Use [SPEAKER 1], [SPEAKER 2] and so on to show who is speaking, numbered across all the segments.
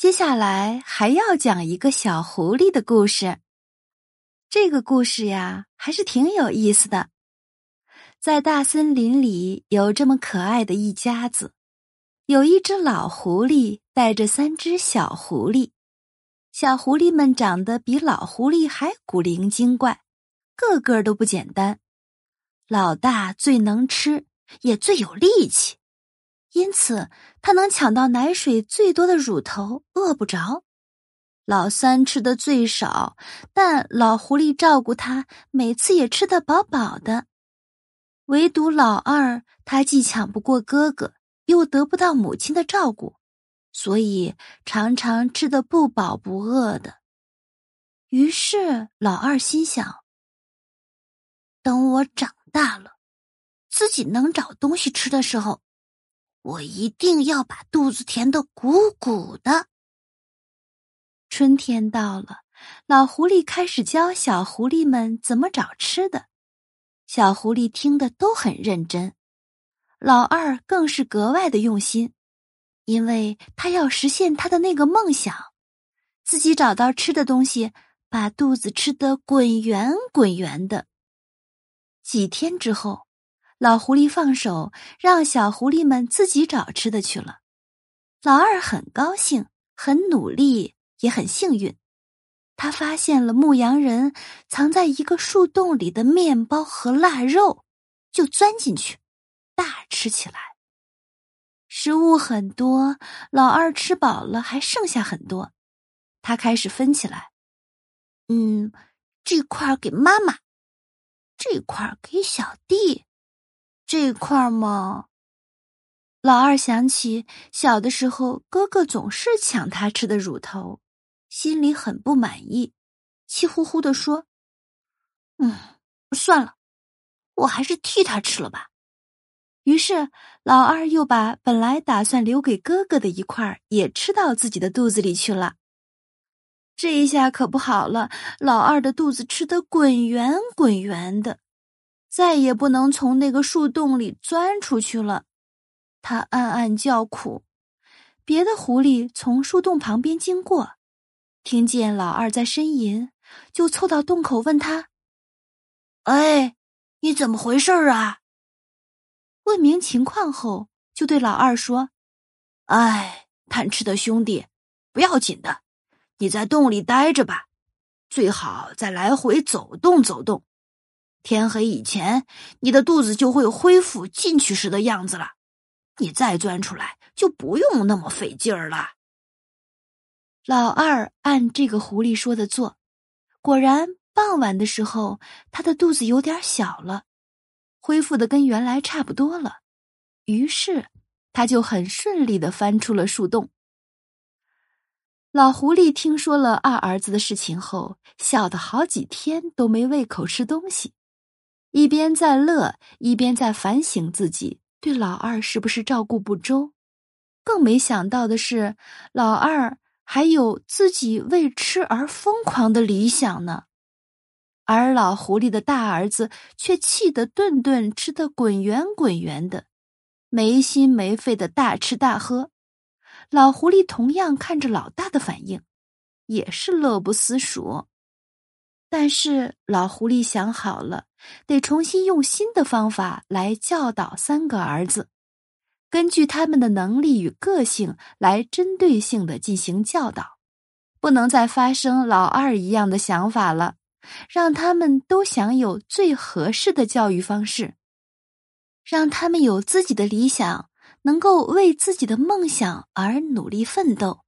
[SPEAKER 1] 接下来还要讲一个小狐狸的故事。这个故事呀，还是挺有意思的。在大森林里，有这么可爱的一家子，有一只老狐狸带着三只小狐狸。小狐狸们长得比老狐狸还古灵精怪，个个都不简单。老大最能吃，也最有力气，因此他能抢到奶水最多的乳头，饿不着。老三吃的最少，但老狐狸照顾他，每次也吃得饱饱的。唯独老二，他既抢不过哥哥，又得不到母亲的照顾。所以常常吃得不饱不饿的。于是老二心想：等我长大了，自己能找东西吃的时候，我一定要把肚子填得鼓鼓的。春天到了，老狐狸开始教小狐狸们怎么找吃的。小狐狸听得都很认真，老二更是格外的用心。因为他要实现他的那个梦想，自己找到吃的东西，把肚子吃得滚圆滚圆的。几天之后，老狐狸放手，让小狐狸们自己找吃的去了。老二很高兴，很努力，也很幸运。他发现了牧羊人藏在一个树洞里的面包和腊肉，就钻进去，大吃起来。食物很多，老二吃饱了，还剩下很多。他开始分起来，嗯，这块给妈妈，这块给小弟，这块嘛。老二想起小的时候，哥哥总是抢他吃的乳头，心里很不满意，气呼呼的说：“嗯，算了，我还是替他吃了吧。”于是，老二又把本来打算留给哥哥的一块也吃到自己的肚子里去了。这一下可不好了，老二的肚子吃得滚圆滚圆的，再也不能从那个树洞里钻出去了。他暗暗叫苦。别的狐狸从树洞旁边经过，听见老二在呻吟，就凑到洞口问他：“哎，你怎么回事啊？”问明情况后，就对老二说：“哎，贪吃的兄弟，不要紧的，你在洞里待着吧，最好再来回走动走动。天黑以前，你的肚子就会恢复进去时的样子了。你再钻出来，就不用那么费劲儿了。”老二按这个狐狸说的做，果然傍晚的时候，他的肚子有点小了。恢复的跟原来差不多了，于是他就很顺利的翻出了树洞。老狐狸听说了二儿子的事情后，笑得好几天都没胃口吃东西，一边在乐，一边在反省自己对老二是不是照顾不周。更没想到的是，老二还有自己为吃而疯狂的理想呢。而老狐狸的大儿子却气得顿顿吃得滚圆滚圆的，没心没肺的大吃大喝。老狐狸同样看着老大的反应，也是乐不思蜀。但是老狐狸想好了，得重新用新的方法来教导三个儿子，根据他们的能力与个性来针对性的进行教导，不能再发生老二一样的想法了。让他们都享有最合适的教育方式，让他们有自己的理想，能够为自己的梦想而努力奋斗，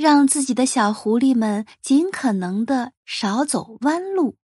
[SPEAKER 1] 让自己的小狐狸们尽可能的少走弯路，